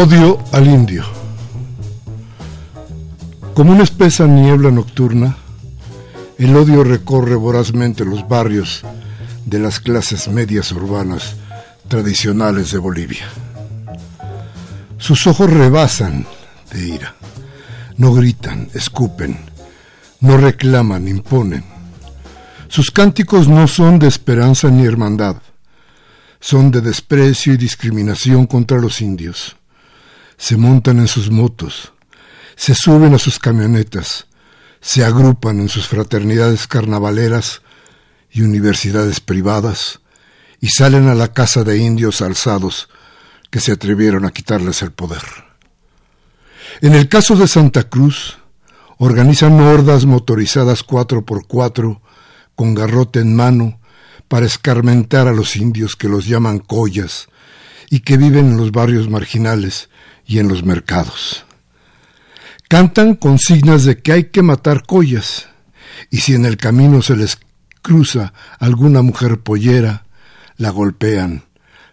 Odio al indio. Como una espesa niebla nocturna, el odio recorre vorazmente los barrios de las clases medias urbanas tradicionales de Bolivia. Sus ojos rebasan de ira. No gritan, escupen, no reclaman, imponen. Sus cánticos no son de esperanza ni hermandad, son de desprecio y discriminación contra los indios. Se montan en sus motos, se suben a sus camionetas, se agrupan en sus fraternidades carnavaleras y universidades privadas y salen a la casa de indios alzados que se atrevieron a quitarles el poder. En el caso de Santa Cruz, organizan hordas motorizadas cuatro por cuatro con garrote en mano para escarmentar a los indios que los llaman collas y que viven en los barrios marginales y en los mercados. Cantan consignas de que hay que matar collas, y si en el camino se les cruza alguna mujer pollera, la golpean,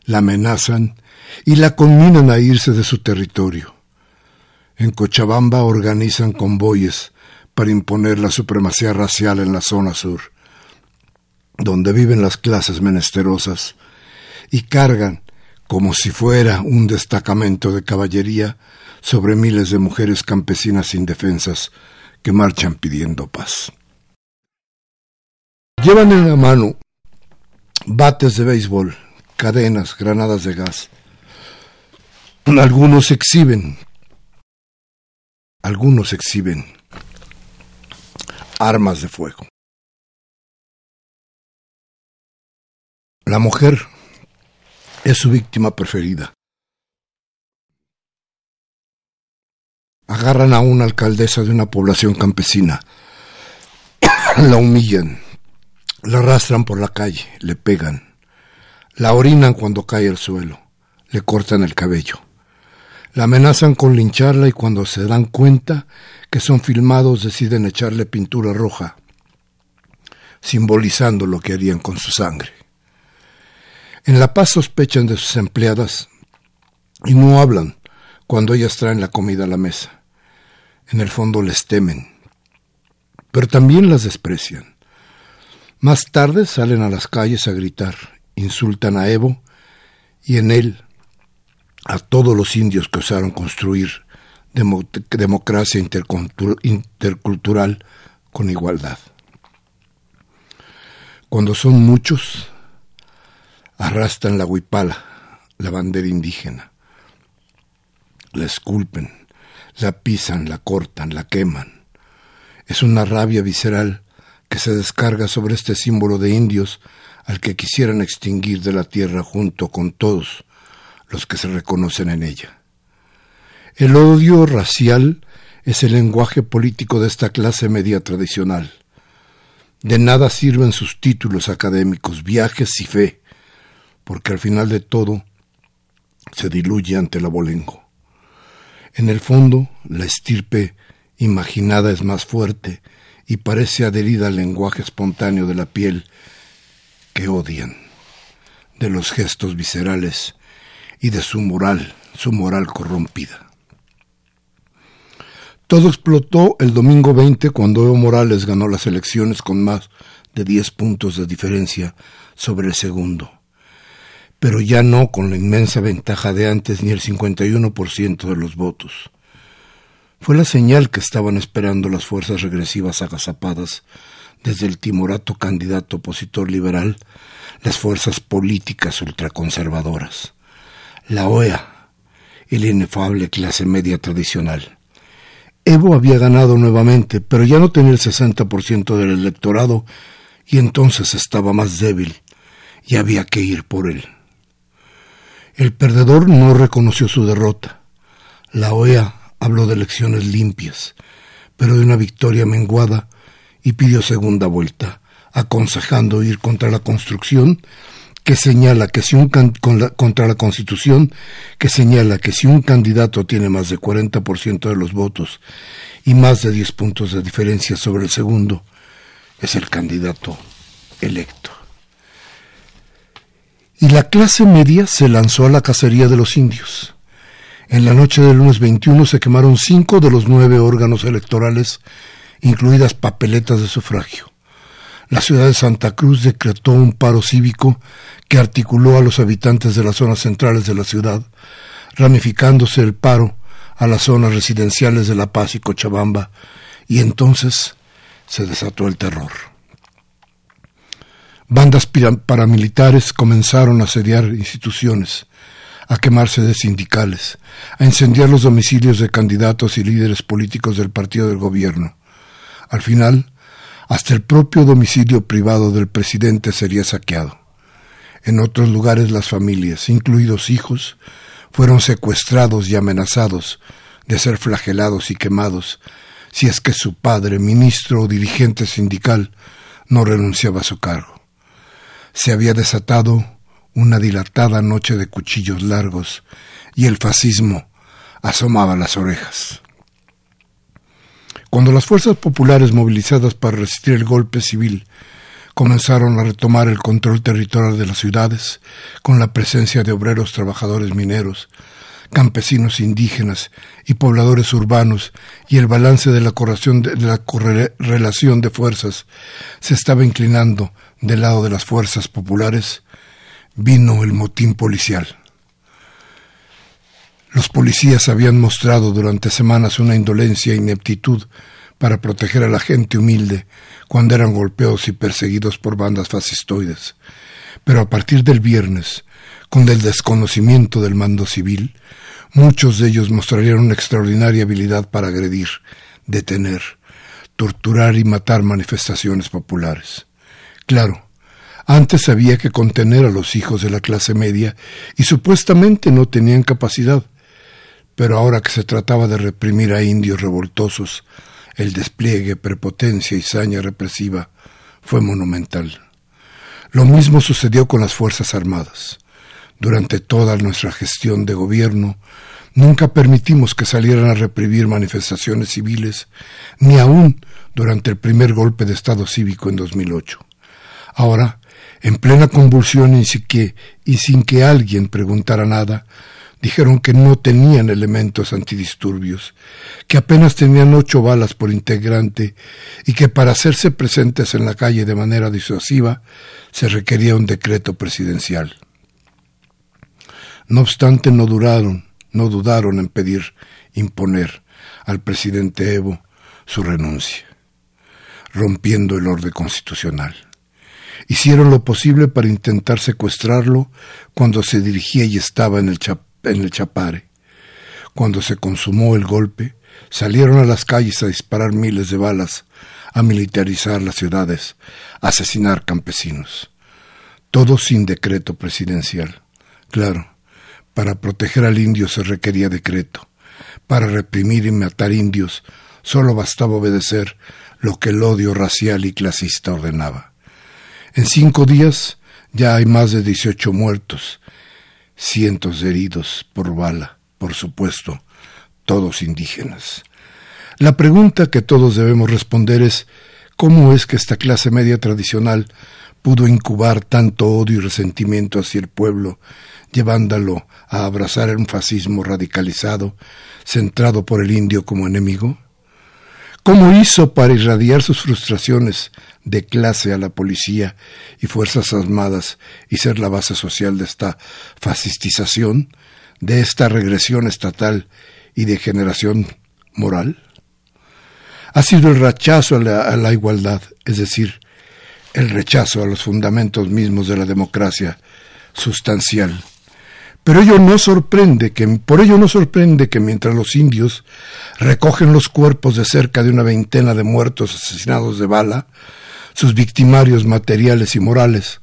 la amenazan y la conminan a irse de su territorio. En Cochabamba organizan convoyes para imponer la supremacía racial en la zona sur, donde viven las clases menesterosas, y cargan, como si fuera un destacamento de caballería, sobre miles de mujeres campesinas indefensas que marchan pidiendo paz. Llevan en la mano bates de béisbol, cadenas, granadas de gas. Algunos exhiben, algunos exhiben armas de fuego. La mujer es su víctima preferida. Agarran a una alcaldesa de una población campesina, la humillan, la arrastran por la calle, le pegan, la orinan cuando cae al suelo, le cortan el cabello. La amenazan con lincharla y cuando se dan cuenta que son filmados deciden echarle pintura roja, simbolizando lo que harían con su sangre. En La Paz sospechan de sus empleadas y no hablan cuando ellas traen la comida a la mesa. En el fondo les temen, pero también las desprecian. Más tarde salen a las calles a gritar, insultan a Evo y en él a todos los indios que osaron construir democracia intercultural con igualdad. Cuando son muchos, arrastran la huipala, la bandera indígena, la esculpen, la pisan, la cortan, la queman. Es una rabia visceral que se descarga sobre este símbolo de indios al que quisieran extinguir de la tierra junto con todos los que se reconocen en ella. El odio racial es el lenguaje político de esta clase media tradicional. De nada sirven sus títulos académicos, viajes y fe, porque al final de todo se diluye ante el abolengo. En el fondo, la estirpe imaginada es más fuerte y parece adherida al lenguaje espontáneo de la piel que odian, de los gestos viscerales y de su moral, su moral corrompida. Todo explotó el domingo 20 cuando Evo Morales ganó las elecciones con más de 10 puntos de diferencia sobre el segundo, pero ya no con la inmensa ventaja de antes ni el 51% de los votos. Fue la señal que estaban esperando las fuerzas regresivas agazapadas desde el timorato candidato opositor liberal, las fuerzas políticas ultraconservadoras, la OEA y la inefable clase media tradicional. Evo había ganado nuevamente, pero ya no tenía el 60% del electorado y entonces estaba más débil y había que ir por él. El perdedor no reconoció su derrota. La OEA habló de elecciones limpias, pero de una victoria menguada y pidió segunda vuelta, aconsejando ir contra la construcción que señala que si un contra la Constitución que señala que si un candidato tiene más de 40% de los votos y más de 10 puntos de diferencia sobre el segundo, es el candidato electo. Y la clase media se lanzó a la cacería de los indios En la noche del lunes 21 se quemaron cinco de los nueve órganos electorales, incluidas papeletas de sufragio. La ciudad de Santa Cruz decretó un paro cívico que articuló a los habitantes de las zonas centrales de la ciudad, ramificándose el paro a las zonas residenciales de La Paz y Cochabamba, y entonces se desató el terror. Bandas paramilitares comenzaron a asediar instituciones, a quemarse de sindicales, a incendiar los domicilios de candidatos y líderes políticos del partido del gobierno. Al final, hasta el propio domicilio privado del presidente sería saqueado. En otros lugares las familias, incluidos hijos, fueron secuestrados y amenazados de ser flagelados y quemados si es que su padre, ministro o dirigente sindical, no renunciaba a su cargo. Se había desatado una dilatada noche de cuchillos largos y el fascismo asomaba las orejas. Cuando las fuerzas populares movilizadas para resistir el golpe civil comenzaron a retomar el control territorial de las ciudades, con la presencia de obreros trabajadores mineros, campesinos indígenas y pobladores urbanos, y el balance de la, de, de la correlación de fuerzas se estaba inclinando del lado de las fuerzas populares, vino el motín policial. Los policías habían mostrado durante semanas una indolencia e ineptitud para proteger a la gente humilde cuando eran golpeados y perseguidos por bandas fascistoides. Pero a partir del viernes, con el desconocimiento del mando civil, muchos de ellos mostrarían una extraordinaria habilidad para agredir, detener, torturar y matar manifestaciones populares. Claro, antes había que contener a los hijos de la clase media y supuestamente no tenían capacidad, pero ahora que se trataba de reprimir a indios revoltosos, el despliegue, prepotencia y saña represiva fue monumental. Lo mismo sucedió con las Fuerzas Armadas. Durante toda nuestra gestión de gobierno, nunca permitimos que salieran a reprimir manifestaciones civiles, ni aún durante el primer golpe de Estado cívico en 2008. Ahora, en plena convulsión y sin que, y sin que alguien preguntara nada, dijeron que no tenían elementos antidisturbios, que apenas tenían ocho balas por integrante y que para hacerse presentes en la calle de manera disuasiva se requería un decreto presidencial. No obstante, no duraron, no dudaron en pedir imponer al presidente Evo su renuncia, rompiendo el orden constitucional. Hicieron lo posible para intentar secuestrarlo cuando se dirigía y estaba en el, Chapare. Cuando se consumó el golpe, salieron a las calles a disparar miles de balas, a militarizar las ciudades, a asesinar campesinos. Todo sin decreto presidencial. Claro, para proteger al indio se requería decreto. Para reprimir y matar indios solo bastaba obedecer lo que el odio racial y clasista ordenaba. En cinco días ya hay más de dieciocho muertos cientos de heridos por bala, por supuesto, todos indígenas. La pregunta que todos debemos responder es ¿cómo es que esta clase media tradicional pudo incubar tanto odio y resentimiento hacia el pueblo, llevándolo a abrazar un fascismo radicalizado, centrado por el indio como enemigo? ¿Cómo hizo para irradiar sus frustraciones de clase a la policía y fuerzas armadas y ser la base social de esta fascistización, de esta regresión estatal y degeneración moral? Ha sido el rechazo a la, a la igualdad, es decir, el rechazo a los fundamentos mismos de la democracia sustancial pero ello no sorprende que, por ello no sorprende que mientras los indios recogen los cuerpos de cerca de una veintena de muertos asesinados de bala, sus victimarios materiales y morales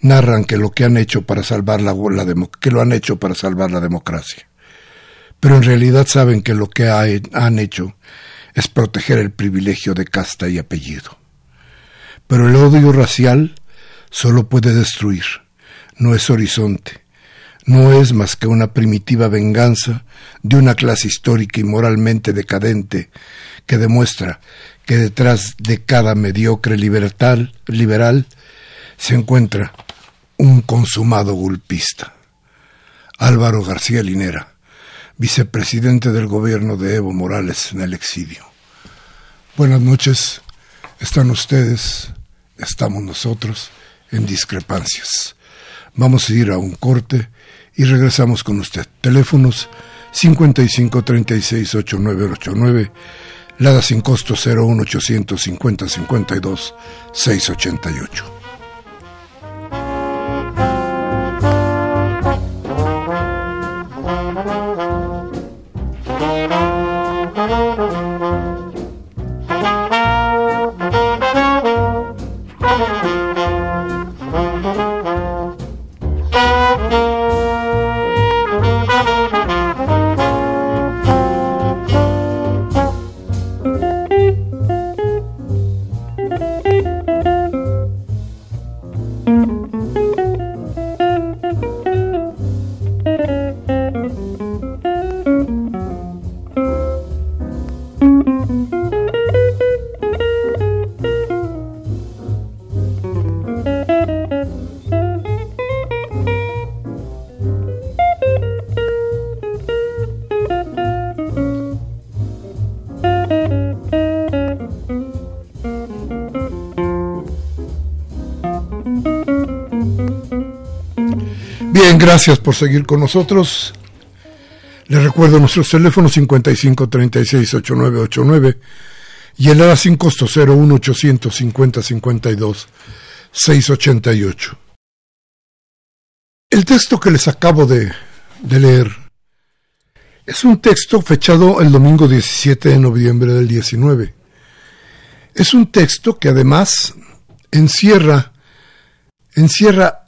narran que lo que han hecho para salvar la, que lo han hecho para salvar la democracia. Pero en realidad saben que lo que han hecho es proteger el privilegio de casta y apellido. Pero el odio racial solo puede destruir, no es horizonte no es más que una primitiva venganza de una clase histórica y moralmente decadente que demuestra que detrás de cada mediocre liberal, se encuentra un consumado golpista. Álvaro García Linera, vicepresidente del gobierno de Evo Morales en el exilio. Buenas noches, están ustedes, estamos nosotros en discrepancias. Vamos a ir a un corte y regresamos con usted. Teléfonos 55 36 8989, Lada sin costo 01 850 52 688. Gracias por seguir con nosotros. Les recuerdo nuestros teléfonos 55 36 8989 y el ADA sin costo 01 850 52 688. El texto que les acabo de, de leer es un texto fechado el domingo 17 de noviembre del 19. Es un texto que además encierra, encierra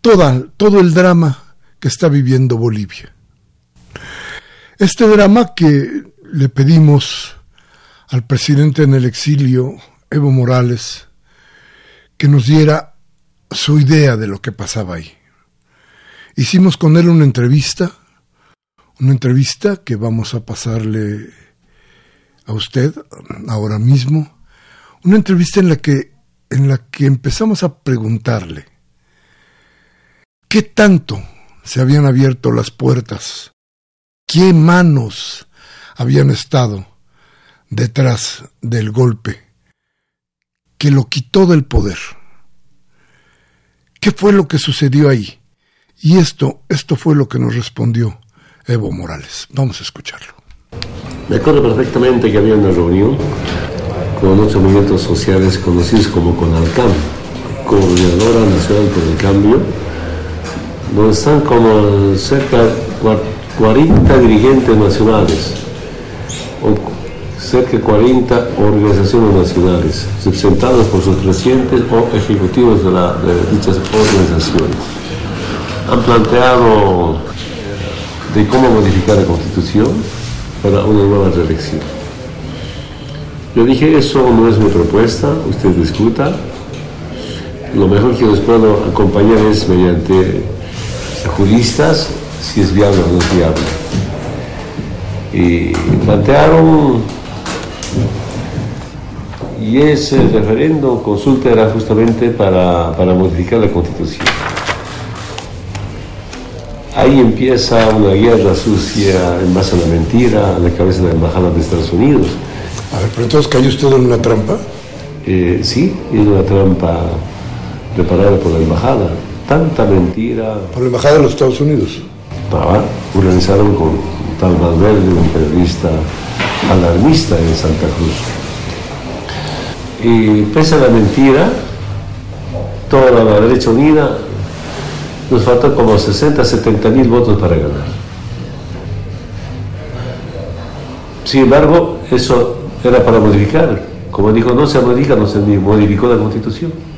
todo el drama que está viviendo Bolivia. Este drama que le pedimos al presidente en el exilio, Evo Morales, que nos diera su idea de lo que pasaba ahí. Hicimos con él una entrevista, una entrevista que vamos a pasarle a usted ahora mismo, una entrevista en la que en la que empezamos a preguntarle ¿Qué tanto se habían abierto las puertas? ¿Qué manos habían estado detrás del golpe que lo quitó del poder? ¿Qué fue lo que sucedió ahí? Y esto, esto fue lo que nos respondió Evo Morales. Vamos a escucharlo. Me acuerdo perfectamente que había una reunión con otros movimientos sociales conocidos como CONALCAM, Coordinadora Nacional por el Cambio, donde están como cerca de 40 dirigentes nacionales, o cerca de 40 organizaciones nacionales, representadas por sus presidentes o ejecutivos de, dichas organizaciones. Han planteado de cómo modificar la constitución para una nueva reelección. Yo dije, eso no es mi propuesta, usted discuta. Lo mejor que les puedo acompañar es mediante juristas si es viable o no es viable. Y plantearon, y ese referendo, consulta era justamente para, para modificar la constitución. Ahí empieza una guerra sucia en base a la mentira a la cabeza de la Embajada de Estados Unidos. A ver, pero entonces cayó usted en una trampa. Eh, sí, en una trampa preparada por la Embajada tanta mentira. Por la Embajada de los Estados Unidos. Estaba organizaron con tal Valverde, un periodista alarmista en Santa Cruz. Y pese a la mentira, toda la derecha unida, nos faltan como 60, 70 mil votos para ganar. Sin embargo, eso era para modificar. Como dijo, no se modifica, no se modificó la constitución.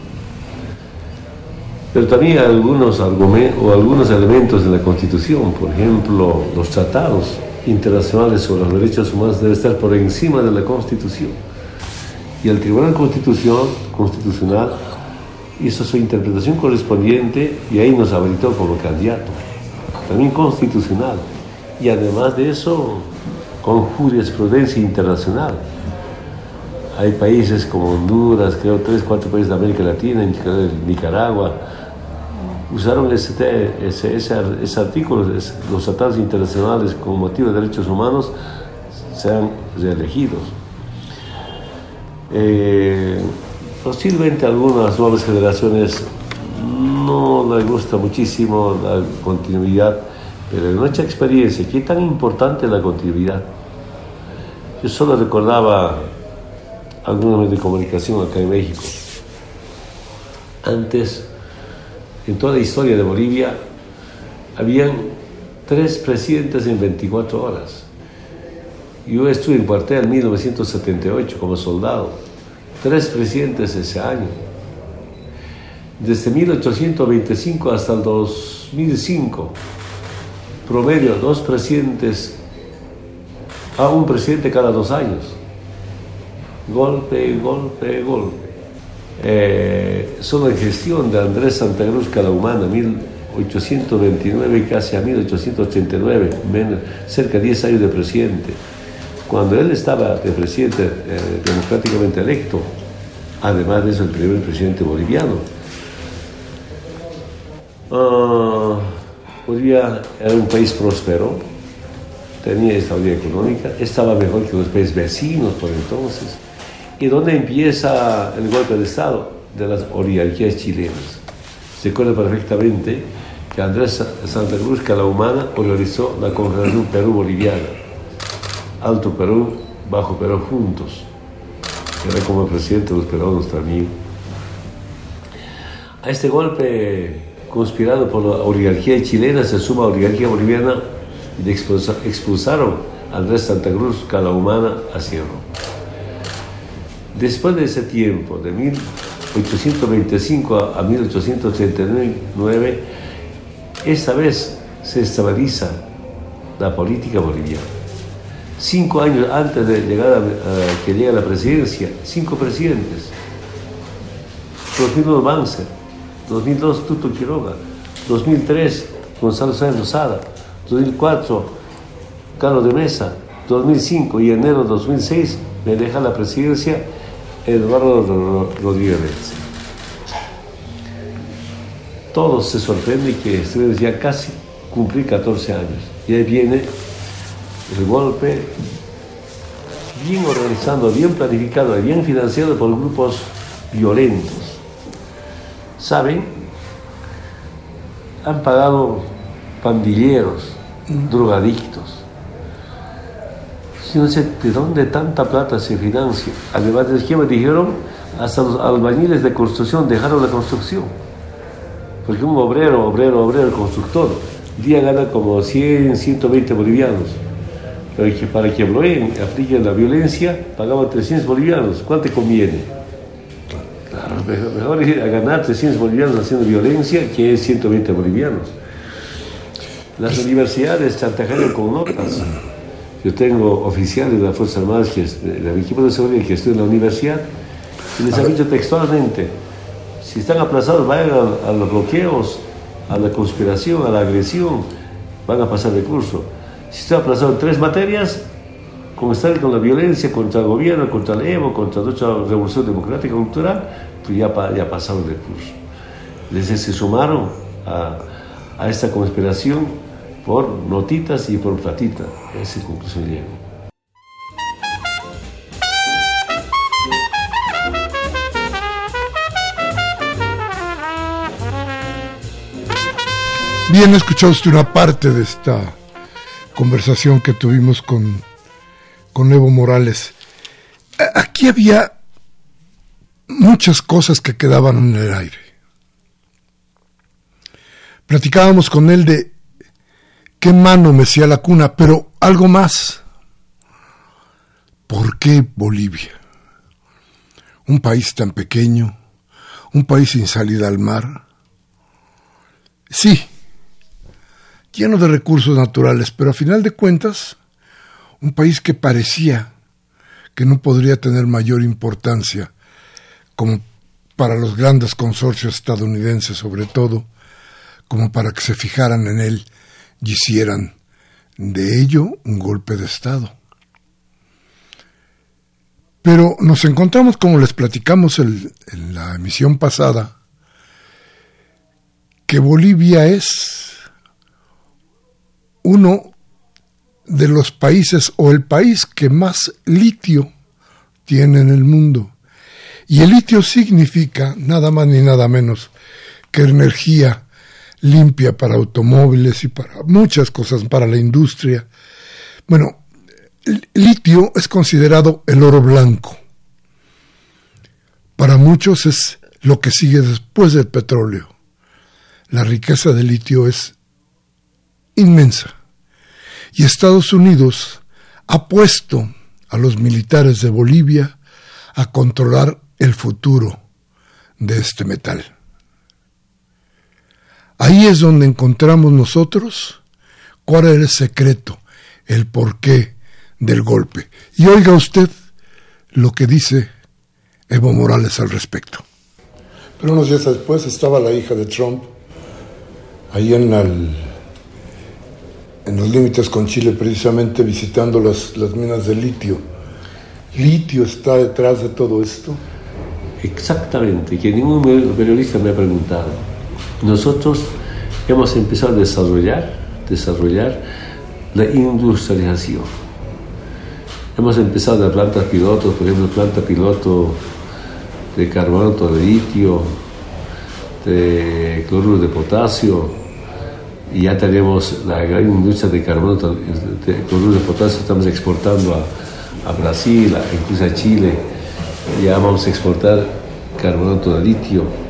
Pero también hay algunos, argumentos, o algunos elementos de la Constitución, por ejemplo, los tratados internacionales sobre los derechos humanos deben estar por encima de la Constitución. Y el Tribunal Constitución, Constitucional hizo su interpretación correspondiente y ahí nos habilitó como candidato, también constitucional. Y además de eso, con jurisprudencia internacional. Hay países como Honduras, creo tres, cuatro países de América Latina, Nicaragua, usaron ese, ese, ese, artículo, los tratados internacionales con motivo de derechos humanos, sean reelegidos. Eh, posiblemente algunas nuevas generaciones no les gusta muchísimo la continuidad, pero en nuestra experiencia, ¿qué tan importante es la continuidad? Yo solo recordaba algunos medios de comunicación acá en México. Antes, en toda la historia de Bolivia, habían tres presidentes en 24 horas. Yo estuve en cuartel en 1978 como soldado. Tres presidentes ese año. Desde 1825 hasta el 2005, promedio dos presidentes, a un presidente cada dos años. Golpe, golpe, golpe. Eh, solo en gestión de Andrés Santa Cruz Calahumana, 1829 casi a 1889, menos, cerca de 10 años de presidente cuando él estaba de presidente eh, democráticamente electo, además de eso el primer presidente boliviano. Uh, Bolivia era un país próspero, tenía estabilidad económica, estaba mejor que los países vecinos por entonces. ¿Y dónde empieza el golpe de Estado? De las oligarquías chilenas. Se acuerda perfectamente que Andrés Santa Cruz Calahumana organizó la Confederación Perú-Boliviana Alto Perú, Bajo Perú juntos. Era como presidente de los peruanos también. A este golpe conspirado por la oligarquía chilena se suma la oligarquía boliviana y expulsaron a Andrés Santa Cruz, Calahumana, a Cerro. Después de ese tiempo, de 1825 a 1839, esta vez se estabiliza la política boliviana. Cinco años antes de llegar a, que llegue a la presidencia, cinco presidentes. 2001 Banzer, 2002 Tuto Quiroga, 2003 Gonzalo Sáenz Rosada, 2004 Carlos de Mesa, 2005 y enero de 2006 me deja la presidencia Eduardo Rodríguez. Todos se sorprenden que estuve ya casi cumplir 14 años. Y ahí viene el golpe bien organizado, bien planificado y bien financiado por grupos violentos. ¿Saben? Han pagado pandilleros, drogadictos. No sé de dónde tanta plata se financia. Además de que me dijeron, hasta los albañiles de construcción dejaron la construcción. Porque un obrero, obrero, obrero, constructor, día gana como 100, 120 bolivianos pero que para que Bloén aplique la violencia pagaba 300 bolivianos. ¿Cuánto te conviene? Claro, mejor, ir a ganar 300 bolivianos haciendo violencia que 120 bolivianos. Las universidades chantajean con notas. Yo tengo oficiales de las Fuerzas Armadas, que del equipo de seguridad que estudian en la universidad, y les han dicho textualmente, si están aplazados, vayan a, a los bloqueos, a la conspiración, a la agresión, van a pasar de curso si está aplazado en tres materias, como está con la violencia contra el gobierno, contra el EVO, contra nuestra revolución democrática cultural, pues ya, ya pasaron el curso. Desde se sumaron a, a, esta conspiración por notitas y por platitas. Esa es conclusión llego. Bien, escuchado usted una parte de esta conversación que tuvimos con, con Evo Morales. Aquí había muchas cosas que quedaban en el aire. Platicábamos con él de qué mano mecía la cuna, pero algo más. ¿Por qué Bolivia? Un país tan pequeño, un país sin salida al mar. Sí, lleno de recursos naturales, pero a final de cuentas, un país que parecía que no podría tener mayor importancia, como para los grandes consorcios estadounidenses sobre todo, como para que se fijaran en él y hicieran de ello un golpe de Estado. Pero nos encontramos, como les platicamos en la emisión pasada, que Bolivia es uno de los países o el país que más litio tiene en el mundo. Y el litio significa nada más ni nada menos que energía limpia para automóviles y para muchas cosas, para la industria. Bueno, el litio es considerado el oro blanco. Para muchos es lo que sigue después del petróleo. La riqueza de litio es inmensa. Y Estados Unidos ha puesto a los militares de Bolivia a controlar el futuro de este metal. Ahí es donde encontramos nosotros cuál era el secreto, el porqué del golpe. Y oiga usted lo que dice Evo Morales al respecto. Pero unos días después estaba la hija de Trump ahí en, en los límites con Chile, precisamente visitando las, las minas de litio. ¿Litio está detrás de todo esto? Exactamente, que ningún periodista me ha preguntado. Nosotros hemos empezado a desarrollar, desarrollar la industrialización. Hemos empezado de plantas pilotos, por ejemplo, planta piloto de carbonato de litio, de cloruro de potasio, y ya tenemos la gran industria de carbonato de cloruro de potasio, estamos exportando a, a Brasil, incluso a Chile, ya vamos a exportar carbonato de litio.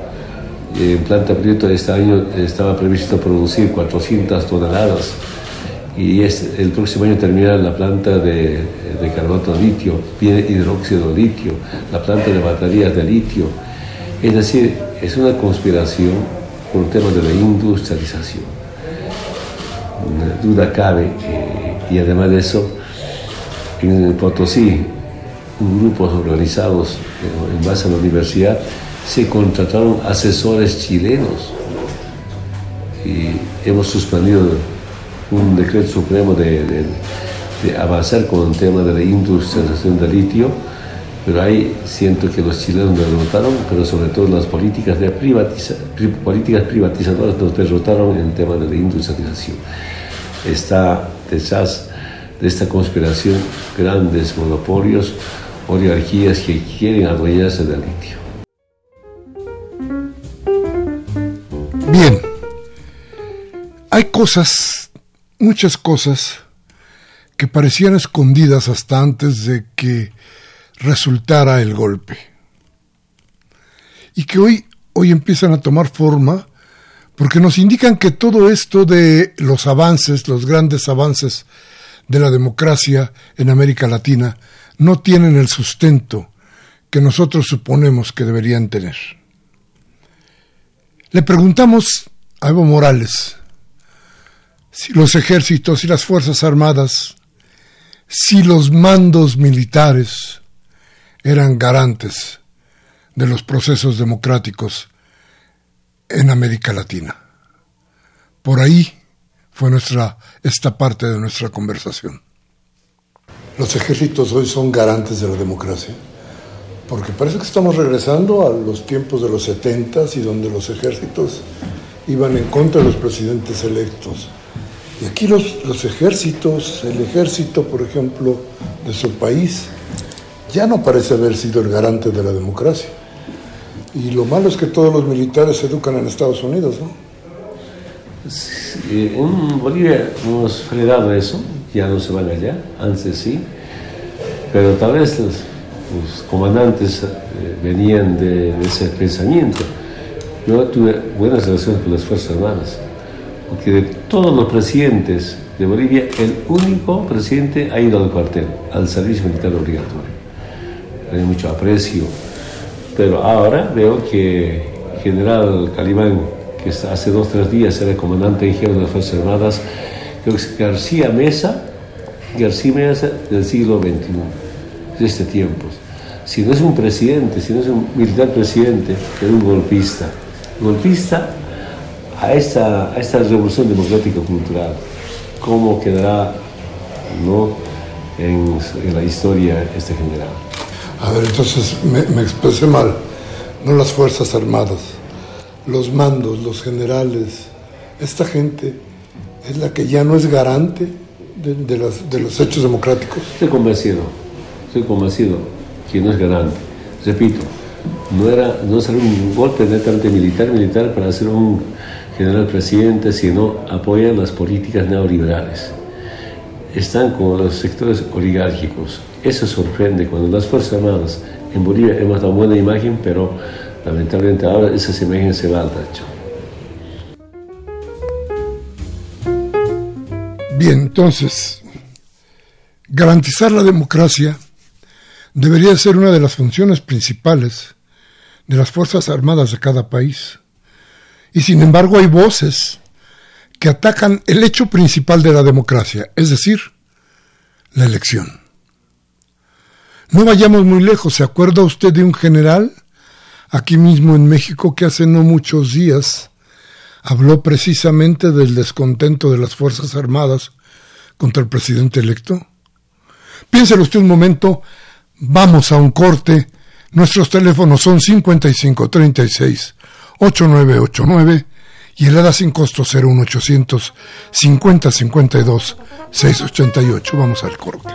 En planta piloto este año estaba previsto producir 400 toneladas y es, el próximo año termina la planta de, de carbonato de litio, hidróxido de litio, la planta de baterías de litio. Es decir, es una conspiración por tema de la industrialización. Una duda cabe, eh, y además de eso, en Potosí, grupos organizados eh, en base a la universidad se contrataron asesores chilenos y hemos suspendido un decreto supremo de, avanzar con el tema de la industrialización del litio, pero ahí siento que los chilenos nos derrotaron, pero sobre todo las políticas, de políticas privatizadoras nos derrotaron en el tema de la industrialización. Está detrás de esta conspiración grandes monopolios, oligarquías que quieren adueñarse del litio. Bien, hay cosas muchas cosas que parecían escondidas hasta antes de que resultara el golpe. Y que hoy, hoy empiezan a tomar forma porque nos indican que todo esto de los avances, los grandes avances de la democracia en América Latina, no tienen el sustento que nosotros suponemos que deberían tener. Le preguntamos a Evo Morales, si los ejércitos y las Fuerzas Armadas, si los mandos militares eran garantes de los procesos democráticos en América Latina. Por ahí fue nuestra esta parte de nuestra conversación. Los ejércitos hoy son garantes de la democracia, porque parece que estamos regresando a los tiempos de los setentas y donde los ejércitos iban en contra de los presidentes electos y aquí los, los ejércitos, el ejército, por ejemplo, de su país, ya no parece haber sido el garante de la democracia. Y lo malo es que todos los militares se educan en Estados Unidos, ¿no? en Bolivia hemos frenado eso, ya no se van allá, antes sí, pero tal vez los, comandantes eh, venían de, de, ese pensamiento. Yo tuve buenas relaciones con las Fuerzas Armadas porque de todos los presidentes de Bolivia, el único presidente ha ido al cuartel, al servicio militar obligatorio. Hay mucho aprecio, pero ahora veo que general Calimán, que hace dos o tres días era comandante en jefe de las Fuerzas Armadas, creo que es García Mesa, García Mesa del siglo XXI, de este tiempo. Si no es un presidente, si no es un militar presidente, es un golpista. Golpista a esta, esta revolución democrática cultural, cómo quedará ¿no? en, la historia este general. A ver, entonces me, expresé mal, no las Fuerzas Armadas, los mandos, los generales, esta gente es la que ya no es garante de, los hechos democráticos? Estoy convencido, estoy convencido que no es garante. Repito, no era no es un golpe netamente militar, militar para hacer un general presidente, sino apoyan las políticas neoliberales. Están con los sectores oligárquicos. Eso sorprende cuando las Fuerzas Armadas en Bolivia hemos dado buena imagen, pero lamentablemente ahora esas imágenes se van, tacho. Bien, entonces, garantizar la democracia debería ser una de las funciones principales de las Fuerzas Armadas de cada país. Y sin embargo hay voces que atacan el hecho principal de la democracia, es decir, la elección. No vayamos muy lejos, ¿se acuerda usted de un general aquí mismo en México que hace no muchos días habló precisamente del descontento de las Fuerzas Armadas contra el presidente electo? Piénselo usted un momento, vamos a un corte, nuestros teléfonos son 5536 8989 y el ADA sin costo 01800 50 52 688. Vamos al corte.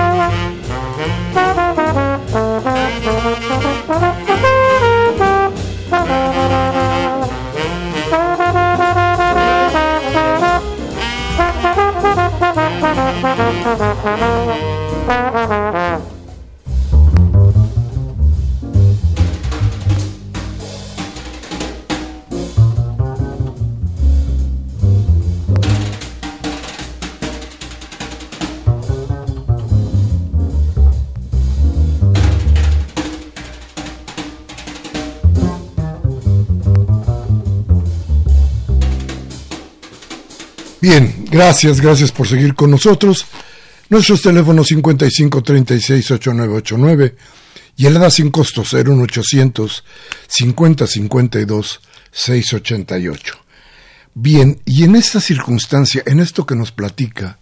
Bien, gracias, gracias por seguir con nosotros. Nuestros teléfonos 55 36 8989 y el EDA sin costo 01800 50 52 688. Bien, y en esta circunstancia, en esto que nos platica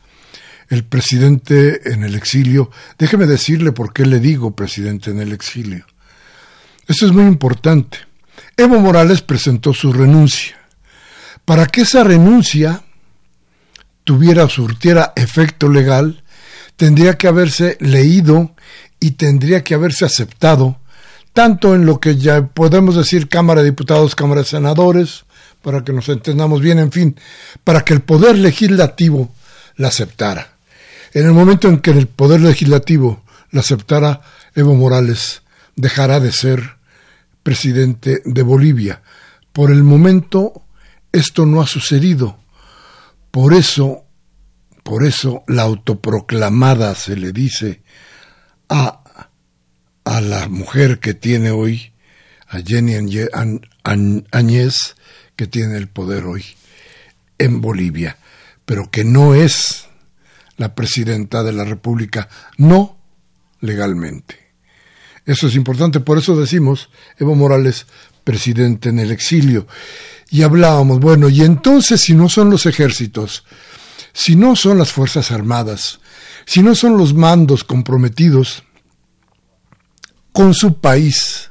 el presidente en el exilio, déjeme decirle por qué le digo presidente en el exilio. Esto es muy importante. Evo Morales presentó su renuncia. Para que esa renuncia tuviera surtiera efecto legal, tendría que haberse leído y tendría que haberse aceptado, tanto en lo que ya podemos decir Cámara de Diputados, Cámara de Senadores, para que nos entendamos bien, en fin, para que el Poder Legislativo la aceptara. En el momento en que el Poder Legislativo la aceptara, Evo Morales dejará de ser presidente de Bolivia. Por el momento esto no ha sucedido. Por eso, por eso la autoproclamada se le dice a, a la mujer que tiene hoy, a Jenny Añez, que tiene el poder hoy en Bolivia, pero que no es la presidenta de la República, no legalmente. Eso es importante, por eso decimos Evo Morales, presidente en el exilio. Y hablábamos, bueno, y entonces si no son los ejércitos, si no son las Fuerzas Armadas, si no son los mandos comprometidos con su país,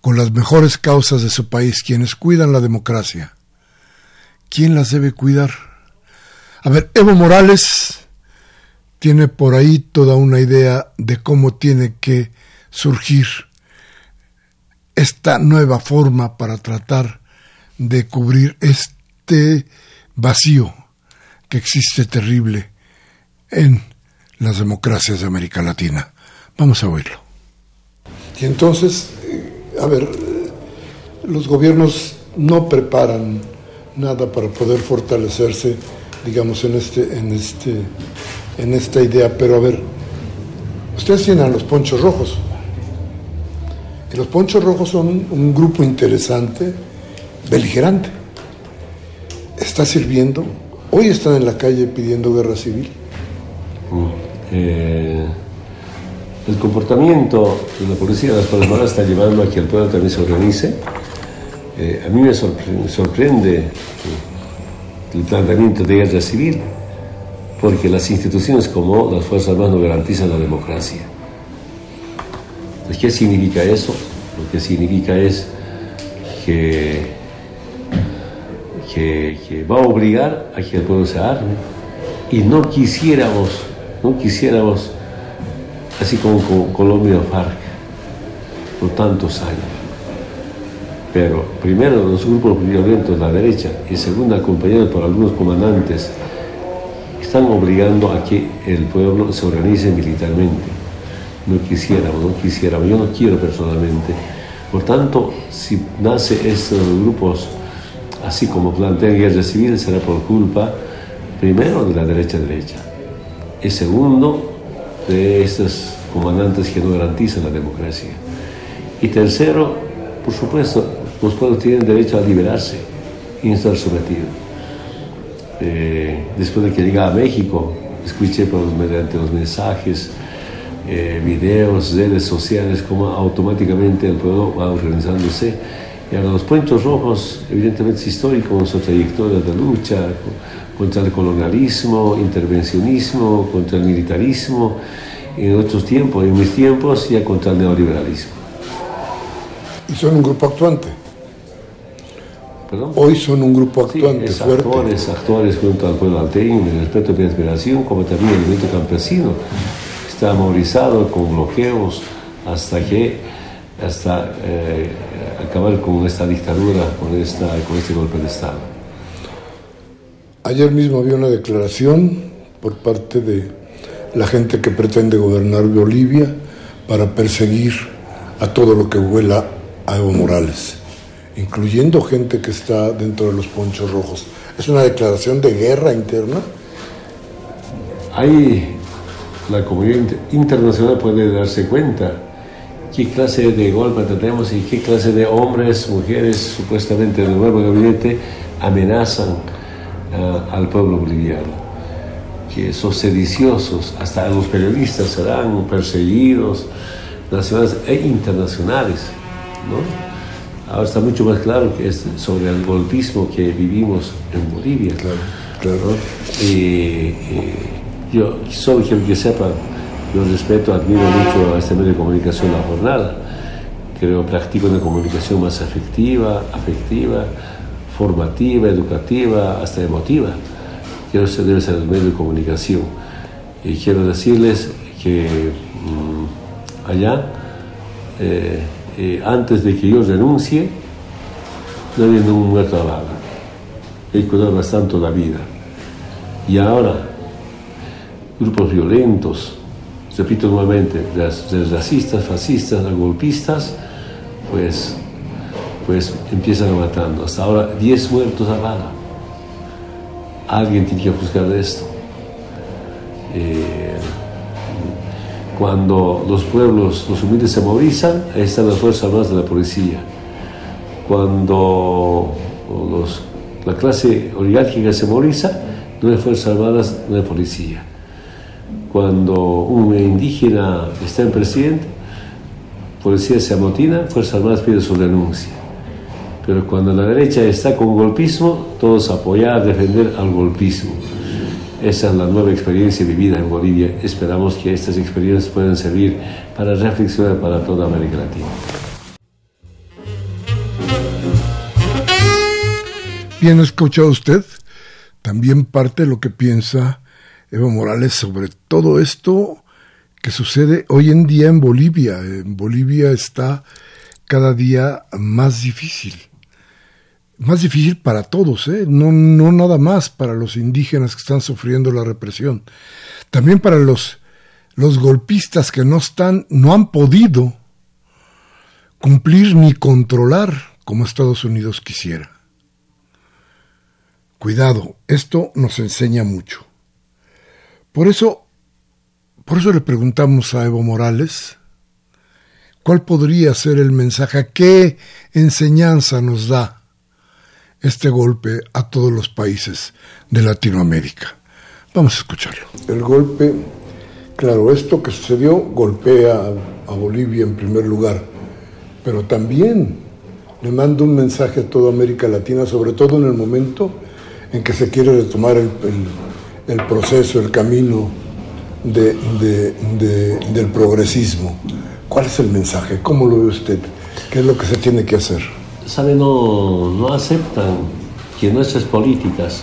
con las mejores causas de su país, quienes cuidan la democracia, ¿quién las debe cuidar? A ver, Evo Morales tiene por ahí toda una idea de cómo tiene que surgir esta nueva forma para tratar de cubrir este vacío que existe terrible en las democracias de América Latina. Vamos a oírlo. Y entonces, eh, a ver, los gobiernos no preparan nada para poder fortalecerse, digamos, en este, en este, en esta idea. Pero a ver, ustedes tienen los ponchos rojos los Ponchos Rojos son un grupo interesante, beligerante. Está sirviendo. Hoy están en la calle pidiendo guerra civil. Mm, eh, el comportamiento de la policía de las Palmas está llevando a que el pueblo también se organice. Eh, a mí me sorprende, el planteamiento de guerra civil, porque las instituciones como las Fuerzas Armadas no garantizan la democracia. ¿Qué significa eso? Lo que significa es que, que, va a obligar a que el pueblo se arme y no quisiéramos, no quisiéramos, así como Colombia FARC, por tantos años. Pero primero los grupos violentos, la derecha, y segundo acompañados por algunos comandantes, están obligando a que el pueblo se organice militarmente no quisiéramos, no quisiéramos, yo no quiero personalmente. Por tanto, si nace estos grupos así como plantean guerra civil, será por culpa, primero, de la derecha derecha, y segundo, de estos comandantes que no garantizan la democracia. Y tercero, por supuesto, los pueblos tienen derecho a liberarse y no estar sometidos. Eh, después de que llega a México, escuché por, mediante los mensajes, eh, videos, redes sociales, como automáticamente el pueblo va organizándose. Y ahora los puentes rojos, evidentemente es histórico, con su trayectoria de lucha contra el colonialismo, intervencionismo, contra el militarismo, en otros tiempos, en mis tiempos, ya contra el neoliberalismo. ¿Y son un grupo actuante? Hoy son un grupo actuante sí, fuerte. Actores, actores junto al pueblo alteño, el respeto de la inspiración, como también el movimiento campesino está movilizado con bloqueos hasta que hasta eh, acabar con esta dictadura, con, esta, con este golpe de Estado. Ayer mismo había una declaración por parte de la gente que pretende gobernar Bolivia para perseguir a todo lo que huela a Evo Morales, incluyendo gente que está dentro de los ponchos rojos. ¿Es una declaración de guerra interna? Hay la comunidad internacional puede darse cuenta qué clase de golpe tenemos y qué clase de hombres, mujeres, supuestamente del nuevo gabinete, amenazan ah, al pueblo boliviano. Que esos sediciosos, hasta los periodistas, serán perseguidos, nacionales e internacionales. ¿no? Ahora está mucho más claro que es sobre el golpismo que vivimos en Bolivia. Claro, claro. Yo solo quiero que sepa, yo respeto, admiro mucho a este medio de comunicación La Jornada. Creo practico una comunicación más afectiva, afectiva, formativa, educativa, hasta emotiva. Quiero ser, debe ser el medio de comunicación. Y quiero decirles que mm, allá, eh, eh, antes de que yo renuncie, no había ningún muerto a bala. He cuidado bastante la vida. Y ahora, grupos violentos, repito nuevamente, desde racistas, fascistas, a golpistas, pues, pues empiezan matando. Hasta ahora 10 muertos a bala. Alguien tiene que juzgar de esto. Eh, cuando los pueblos, los humildes se movilizan, ahí están las fuerzas armadas de la policía. Cuando la clase oligárquica se moviliza, no hay fuerzas armadas, no hay policía cuando un indígena está en presidente, policía se amotina, Fuerzas Armadas pide su renuncia. Pero cuando la derecha está con golpismo, todos apoyar, defender al golpismo. Esa es la nueva experiencia vivida en Bolivia. Esperamos que estas experiencias puedan servir para reflexionar para toda América Latina. Bien, escuchado usted también parte de lo que piensa Evo Morales sobre todo esto que sucede hoy en día en Bolivia. En Bolivia está cada día más difícil. Más difícil para todos, ¿eh? no, no nada más para los indígenas que están sufriendo la represión. También para los, los golpistas que no están, no han podido cumplir ni controlar como Estados Unidos quisiera. Cuidado, esto nos enseña mucho. Por eso, por eso le preguntamos a Evo Morales, ¿cuál podría ser el mensaje? ¿Qué enseñanza nos da este golpe a todos los países de Latinoamérica? Vamos a escucharlo. El golpe Claro, esto que sucedió golpea a, Bolivia en primer lugar, pero también le manda un mensaje a toda América Latina, sobre todo en el momento en que se quiere retomar el, proceso, el camino del progresismo. ¿Cuál es el mensaje? ¿Cómo lo ve usted? ¿Qué es lo que se tiene que hacer? Sabe, no, no aceptan que nuestras políticas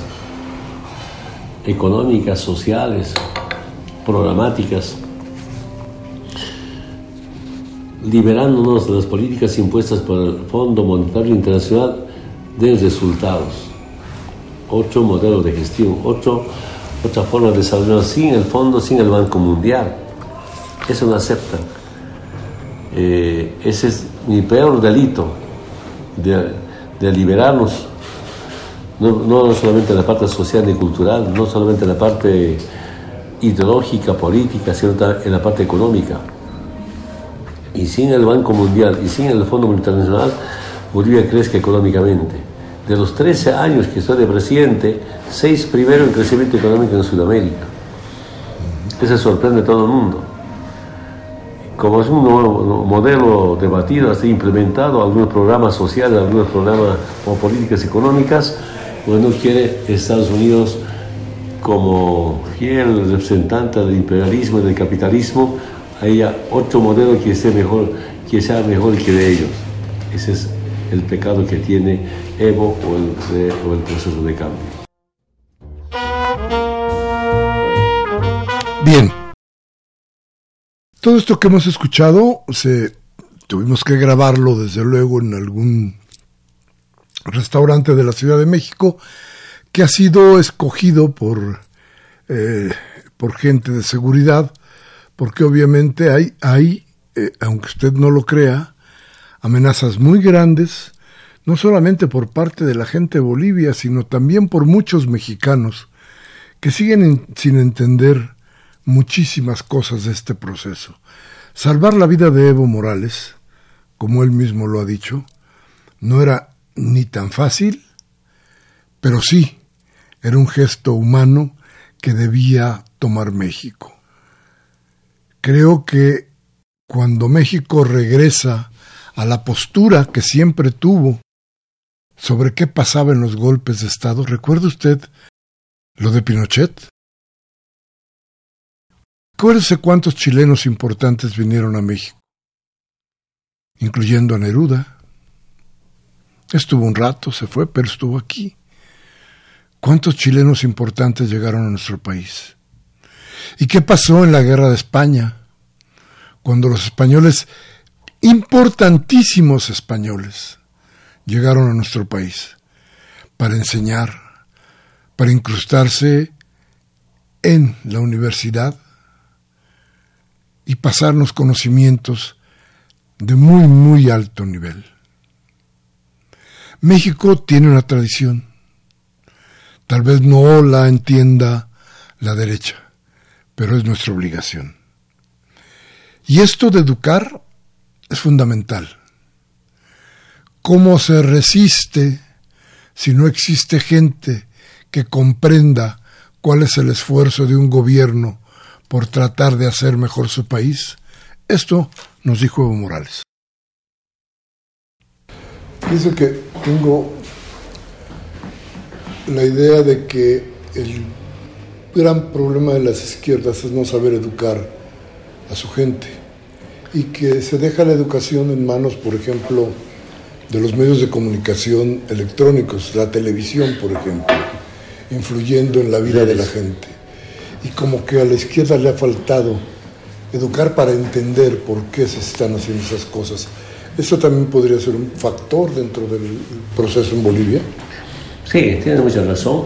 económicas, sociales, programáticas, liberándonos de las políticas impuestas por el Fondo Monetario Internacional, den resultados. Otro modelo de gestión, otro, otra forma de desarrollar sin el fondo, sin el Banco Mundial. Eso no aceptan. Eh, ese es mi peor delito, de, liberarnos no, solamente en la parte social y cultural, no solamente en la parte ideológica, política, sino en la parte económica. Y sin el Banco Mundial y sin el Fondo Internacional, Bolivia crezca económicamente. De los 13 años que estoy de presidente, seis primero en crecimiento económico en Sudamérica. Eso sorprende a todo el mundo. Como es un nuevo modelo debatido, ha implementado algunos programas sociales, algunos programas o políticas económicas, no quiere Estados Unidos como fiel representante del imperialismo y del capitalismo, haya otro modelo que sea mejor, que sea mejor que de ellos. Ese es el pecado que tiene Evo o el, o el proceso de cambio. Bien. Todo esto que hemos escuchado, se, tuvimos que grabarlo desde luego en algún restaurante de la Ciudad de México, que ha sido escogido por, eh, por gente de seguridad, porque obviamente hay, hay eh, aunque usted no lo crea, amenazas muy grandes, no solamente por parte de la gente de Bolivia, sino también por muchos mexicanos que siguen sin entender muchísimas cosas de este proceso. Salvar la vida de Evo Morales, como él mismo lo ha dicho, no era ni tan fácil, pero sí, era un gesto humano que debía tomar México. Creo que cuando México regresa a la postura que siempre tuvo sobre qué pasaba en los golpes de Estado, ¿recuerda usted lo de Pinochet? Acuérdese cuántos chilenos importantes vinieron a México, incluyendo a Neruda, Estuvo un rato, se fue, pero estuvo aquí. ¿Cuántos chilenos importantes llegaron a nuestro país? ¿Y qué pasó en la guerra de España? Cuando los españoles, importantísimos españoles, llegaron a nuestro país para enseñar, para incrustarse en la universidad y pasarnos conocimientos de muy, muy alto nivel. México tiene una tradición. Tal vez no la entienda la derecha, pero es nuestra obligación. Y esto de educar es fundamental. ¿Cómo se resiste si no existe gente que comprenda cuál es el esfuerzo de un gobierno por tratar de hacer mejor su país? Esto nos dijo Evo Morales. Dice que tengo la idea de que el gran problema de las izquierdas es no saber educar a su gente y que se deja la educación en manos, por ejemplo, de los medios de comunicación electrónicos, la televisión, por ejemplo, influyendo en la vida de la gente. Y como que a la izquierda le ha faltado educar para entender por qué se están haciendo esas cosas. ¿Eso también podría ser un factor dentro del proceso en Bolivia? Sí, tiene mucha razón.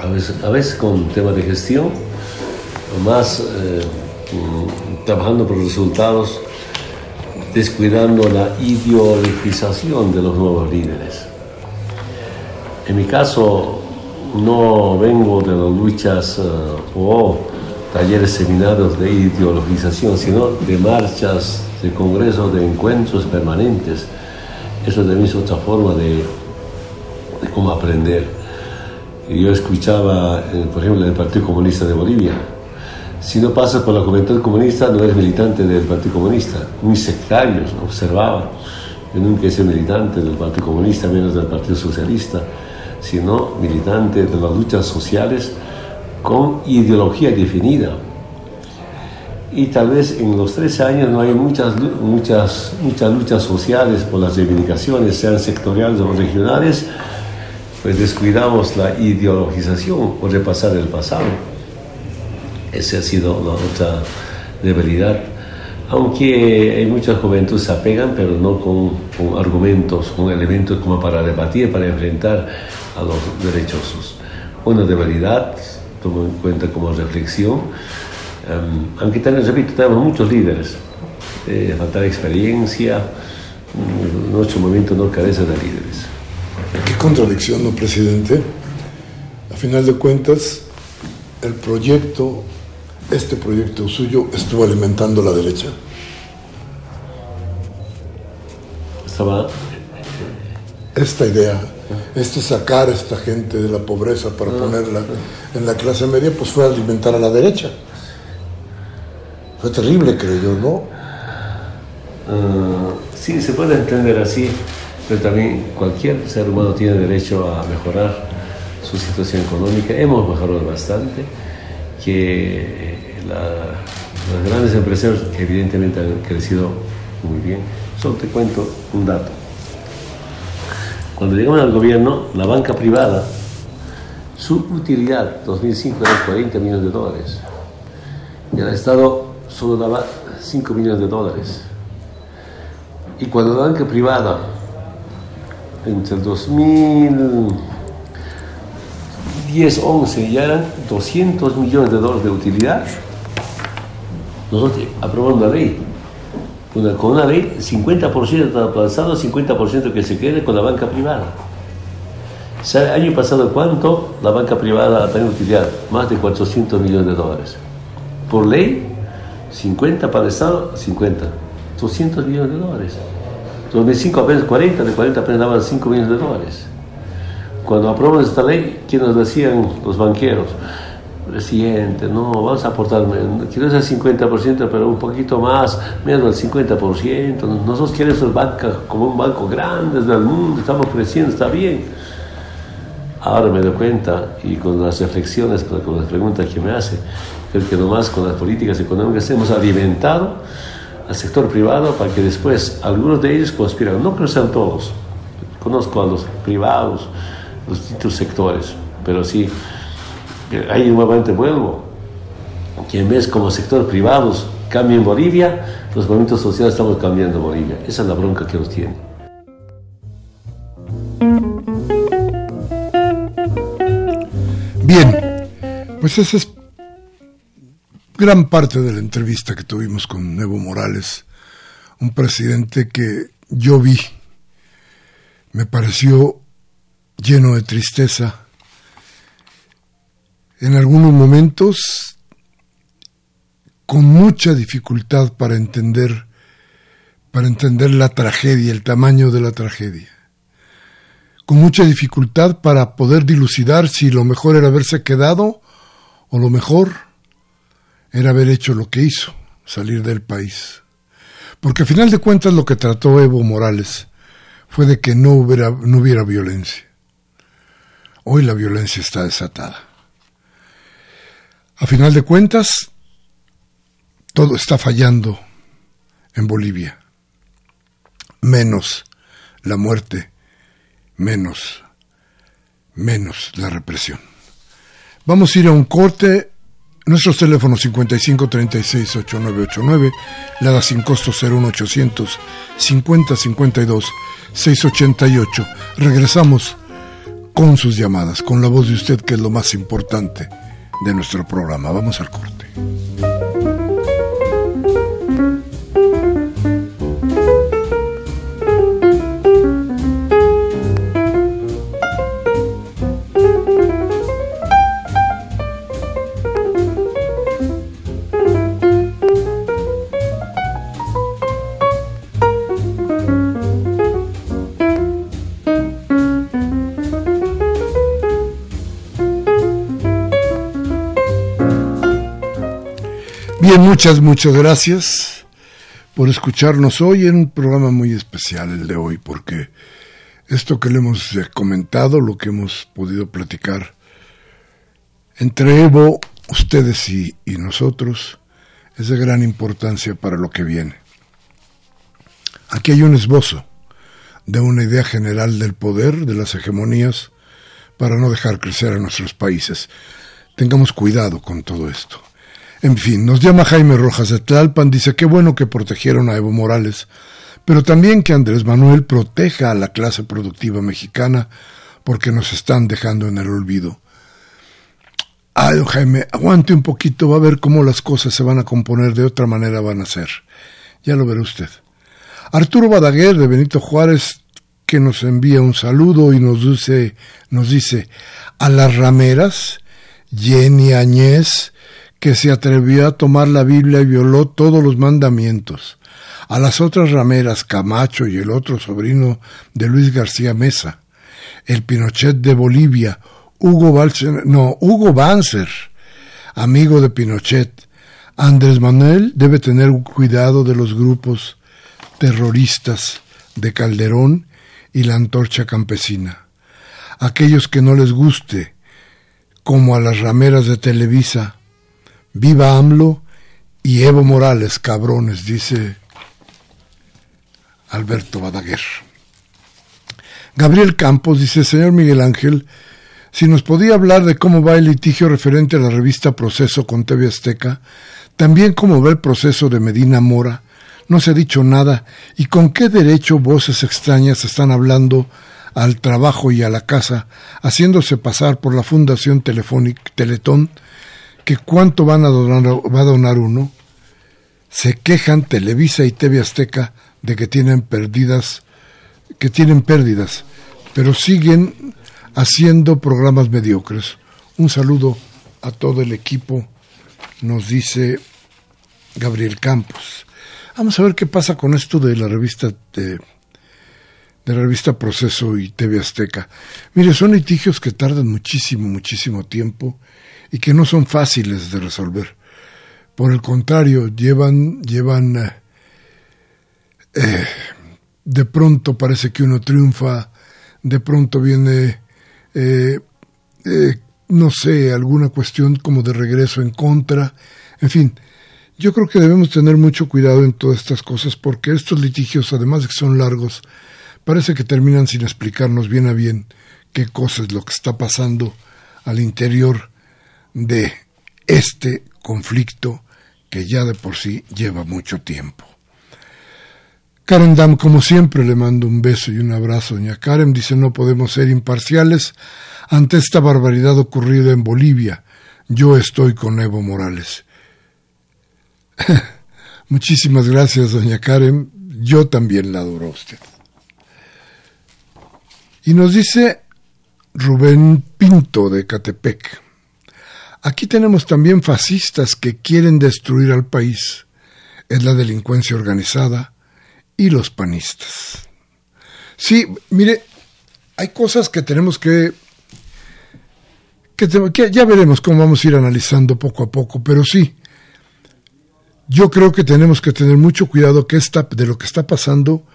A veces, a veces con temas de gestión, más eh, trabajando por resultados, descuidando la ideologización de los nuevos líderes. En mi caso, no vengo de las luchas eh, o talleres seminarios de ideologización, sino de marchas de congresos, de encuentros permanentes. Eso también es otra forma de, de cómo aprender. Yo escuchaba, eh, por ejemplo, el Partido Comunista de Bolivia, Si no pasas por la juventud comunista, no eres militante del Partido Comunista. Muy sectarios, observaba. Yo nunca sido militante del Partido Comunista, menos del Partido Socialista, sino militante de las luchas sociales con ideología definida. Y tal vez en los 13 años no hay muchas, muchas, muchas luchas sociales por las reivindicaciones, sean sectoriales o regionales, pues descuidamos la ideologización o repasar el pasado. Esa ha sido la otra debilidad. Aunque hay muchas juventudes se apegan, pero no con, con, argumentos, con elementos como para debatir, para enfrentar a los derechosos. Una debilidad, tomo en cuenta como reflexión, um, aunque también, repito, tenemos muchos líderes, eh, falta experiencia, nuestro movimiento no carece de líderes. Qué contradicción, ¿no, presidente? A final de cuentas, el proyecto este proyecto suyo estuvo alimentando la derecha? Estaba... Esta idea, este sacar a esta gente de la pobreza para ponerla en la clase media, pues fue alimentar a la derecha. Fue terrible, creo yo, ¿no? Uh, sí, se puede entender así, pero también cualquier ser humano tiene derecho a mejorar su situación económica. Hemos mejorado bastante, que la, las grandes empresas evidentemente han crecido muy bien. Solo te cuento un dato. Cuando llegamos al gobierno, la banca privada, su utilidad 2005 era 40 millones de dólares. Y el Estado solo daba 5 millones de dólares. Y cuando la banca privada, entre el 2010-11 ya eran 200 millones de dólares de utilidad, nosotros aprobamos una ley. Con una ley, 50% avanzado, 50% que se quede con la banca privada. ¿Sabe año pasado cuánto la banca privada ha tenido utilidad? Más de 400 millones de dólares. Por ley, 50 para el Estado, 50. 200 millones de dólares. 2005 apenas 40, de 40 apenas daban 5 millones de dólares. Cuando aprobamos esta ley, ¿qué nos decían los banqueros? presidente, no, vamos a aportar, quiero ser 50%, pero un poquito más, menos del 50%. Nosotros queremos ser como un banco grande del mundo, estamos creciendo, está bien. Ahora me doy cuenta, y con las reflexiones, con las preguntas que me hace, creo que nomás con las políticas económicas hemos alimentado al sector privado para que después algunos de ellos conspiran. No creo que sean todos, conozco a los privados, los distintos sectores, pero sí ahí nuevamente vuelvo, que en vez como sector privados cambia en Bolivia, los movimientos sociales estamos cambiando en Bolivia. Esa es la bronca que nos tiene. Bien, pues esa es gran parte de la entrevista que tuvimos con Evo Morales, un presidente que yo vi, me pareció lleno de tristeza, en algunos momentos con mucha dificultad para entender para entender la tragedia, el tamaño de la tragedia. Con mucha dificultad para poder dilucidar si lo mejor era haberse quedado o lo mejor era haber hecho lo que hizo, salir del país. Porque a final de cuentas lo que trató Evo Morales fue de que no hubiera, no hubiera violencia. Hoy la violencia está desatada. A final de cuentas, todo está fallando en Bolivia, menos la muerte, menos, la represión. Vamos a ir a un corte. Nuestros teléfonos 55 36 8989, la da sin costo 01800 50 52 688. Regresamos con sus llamadas, con la voz de usted, que es lo más importante de nuestro programa. Vamos al corte. Bien, muchas, muchas gracias por escucharnos hoy en un programa muy especial el de hoy, porque esto que le hemos comentado, lo que hemos podido platicar entre Evo, ustedes y, y nosotros, es de gran importancia para lo que viene. Aquí hay un esbozo de una idea general del poder, de las hegemonías, para no dejar crecer a nuestros países. Tengamos cuidado con todo esto. En fin, nos llama Jaime Rojas de Tlalpan, dice qué bueno que protegieron a Evo Morales, pero también que Andrés Manuel proteja a la clase productiva mexicana porque nos están dejando en el olvido. Ay, Jaime, aguante un poquito, va a ver cómo las cosas se van a componer, de otra manera van a ser. Ya lo verá usted. Arturo Badaguer de Benito Juárez, que nos envía un saludo y nos dice, nos dice, a las rameras, Jenny Añez, que se atrevió a tomar la Biblia y violó todos los mandamientos. A las otras rameras, Camacho y el otro sobrino de Luis García Mesa. El Pinochet de Bolivia, Hugo no, Hugo Banzer, amigo de Pinochet. Andrés Manuel debe tener cuidado de los grupos terroristas de Calderón y la antorcha campesina. Aquellos que no les guste, como a las rameras de Televisa, Viva AMLO y Evo Morales, cabrones, dice Alberto Badaguer. Gabriel Campos dice, señor Miguel Ángel, si nos podía hablar de cómo va el litigio referente a la revista Proceso con TV Azteca, también cómo va el proceso de Medina Mora, no se ha dicho nada, y con qué derecho voces extrañas están hablando al trabajo y a la casa, haciéndose pasar por la Fundación Telefónica Teletón, que cuánto van a donar, va a donar uno, se quejan Televisa y TV Azteca de que tienen pérdidas, que tienen pérdidas, pero siguen haciendo programas mediocres. Un saludo a todo el equipo, nos dice Gabriel Campos. Vamos a ver qué pasa con esto de la revista de, de la revista Proceso y TV Azteca. Mire, son litigios que tardan muchísimo, muchísimo tiempo y que no son fáciles de resolver. Por el contrario, llevan, llevan, eh, eh, de pronto parece que uno triunfa, de pronto viene, eh, no sé, alguna cuestión como de regreso en contra, en fin. Yo creo que debemos tener mucho cuidado en todas estas cosas porque estos litigios, además de que son largos, parece que terminan sin explicarnos bien a bien qué cosa es lo que está pasando al interior de este conflicto que ya de por sí lleva mucho tiempo. Karen Dam, como siempre, le mando un beso y un abrazo. Doña Karen dice no podemos ser imparciales ante esta barbaridad ocurrida en Bolivia. Yo estoy con Evo Morales. Muchísimas gracias, doña Karen. Yo también la adoro a usted. Y nos dice Rubén Pinto de Catepec. Aquí tenemos también fascistas que quieren destruir al país. Es la delincuencia organizada y los panistas. Sí, mire, hay cosas que tenemos que, que, ya veremos cómo vamos a ir analizando poco a poco, pero sí, yo creo que tenemos que tener mucho cuidado que está, de lo que está pasando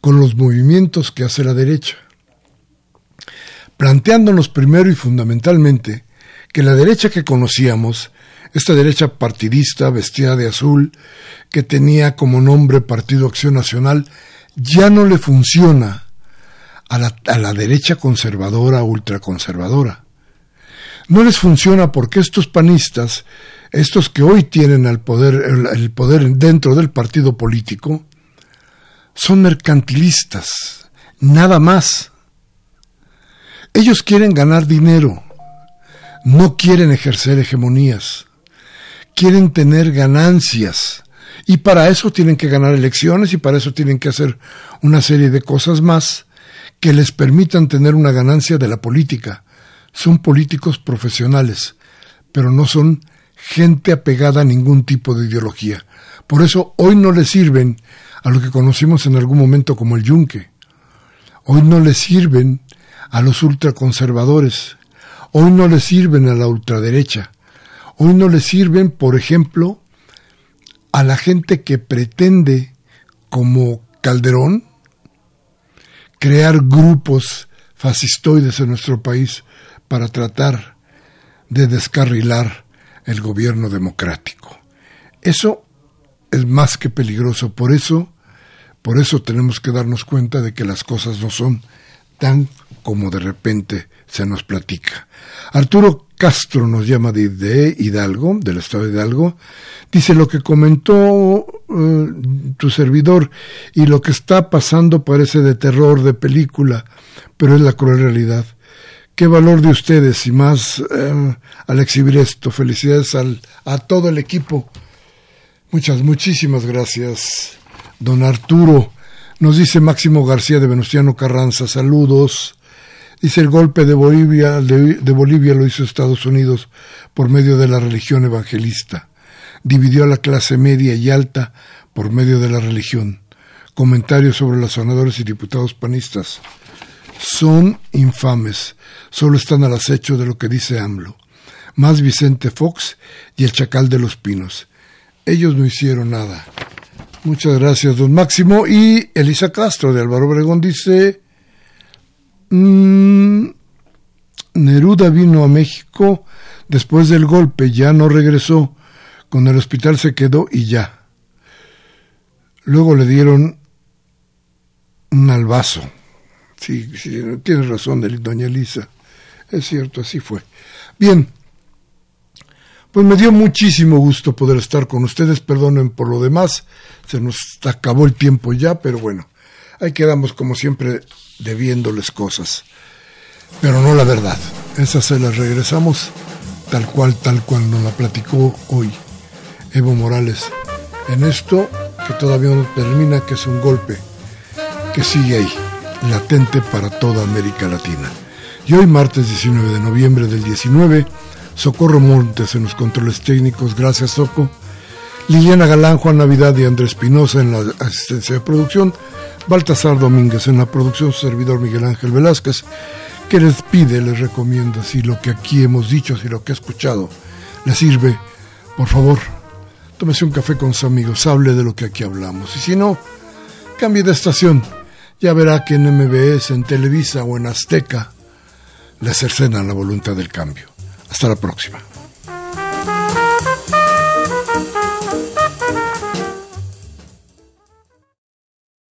con los movimientos que hace la derecha, planteándonos primero y fundamentalmente que la derecha que conocíamos, esta derecha partidista vestida de azul, que tenía como nombre Partido Acción Nacional, ya no le funciona a la, a la derecha conservadora, ultraconservadora. No les funciona porque estos panistas, estos que hoy tienen poder, el, el poder dentro del partido político, son mercantilistas, nada más. Ellos quieren ganar dinero, no quieren ejercer hegemonías, quieren tener ganancias. Y para eso tienen que ganar elecciones y para eso tienen que hacer una serie de cosas más que les permitan tener una ganancia de la política. Son políticos profesionales, pero no son gente apegada a ningún tipo de ideología. Por eso hoy no les sirven a lo que conocimos en algún momento como el yunque. Hoy no les sirven a los ultraconservadores Hoy no le sirven a la ultraderecha. Hoy no le sirven, por ejemplo, a la gente que pretende, como Calderón, crear grupos fascistoides en nuestro país para tratar de descarrilar el gobierno democrático. Eso es más que peligroso, por eso, por eso tenemos que darnos cuenta de que las cosas no son tan como de repente se nos platica. Arturo Castro nos llama de, Hidalgo, del estado de Hidalgo, dice lo que comentó eh, tu servidor y lo que está pasando parece de terror, de película, pero es la cruel realidad. Qué valor de ustedes y más eh, al exhibir esto. Felicidades al, a todo el equipo. Muchas, muchísimas gracias, don Arturo. Nos dice Máximo García de Venustiano Carranza, saludos. Dice el golpe de Bolivia, de, Bolivia lo hizo Estados Unidos por medio de la religión evangelista. Dividió a la clase media y alta por medio de la religión. Comentarios sobre los senadores y diputados panistas. Son infames, solo están al acecho de lo que dice AMLO. Más Vicente Fox y el Chacal de los Pinos. Ellos no hicieron nada. Muchas gracias, don Máximo. Y Elisa Castro de Álvaro Obregón dice, Mm, Neruda vino a México después del golpe, ya no regresó, con el hospital se quedó y ya. Luego le dieron un albazo. Sí, sí tiene razón, doña Elisa. Es cierto, así fue. Bien, pues me dio muchísimo gusto poder estar con ustedes. Perdonen por lo demás, se nos acabó el tiempo ya, pero bueno, ahí quedamos como siempre debiéndoles cosas, pero no la verdad. Esa se la regresamos tal cual, tal cual nos la platicó hoy Evo Morales. En esto que todavía no termina, que es un golpe que sigue ahí, latente para toda América Latina. Y hoy, martes 19 de noviembre del 19, Socorro Montes en los controles técnicos, gracias Soco. Liliana Galán, Juan Navidad y Andrés Pinoza en la asistencia de producción. Baltasar Domínguez en la producción, servidor Miguel Ángel Velázquez, que les pide, les recomienda, si lo que aquí hemos dicho, si lo que ha escuchado le sirve, por favor, tómese un café con sus amigos, hable de lo que aquí hablamos. Y si no, cambie de estación. Ya verá que en MBS, en Televisa o en Azteca le cercenan la voluntad del cambio. Hasta la próxima.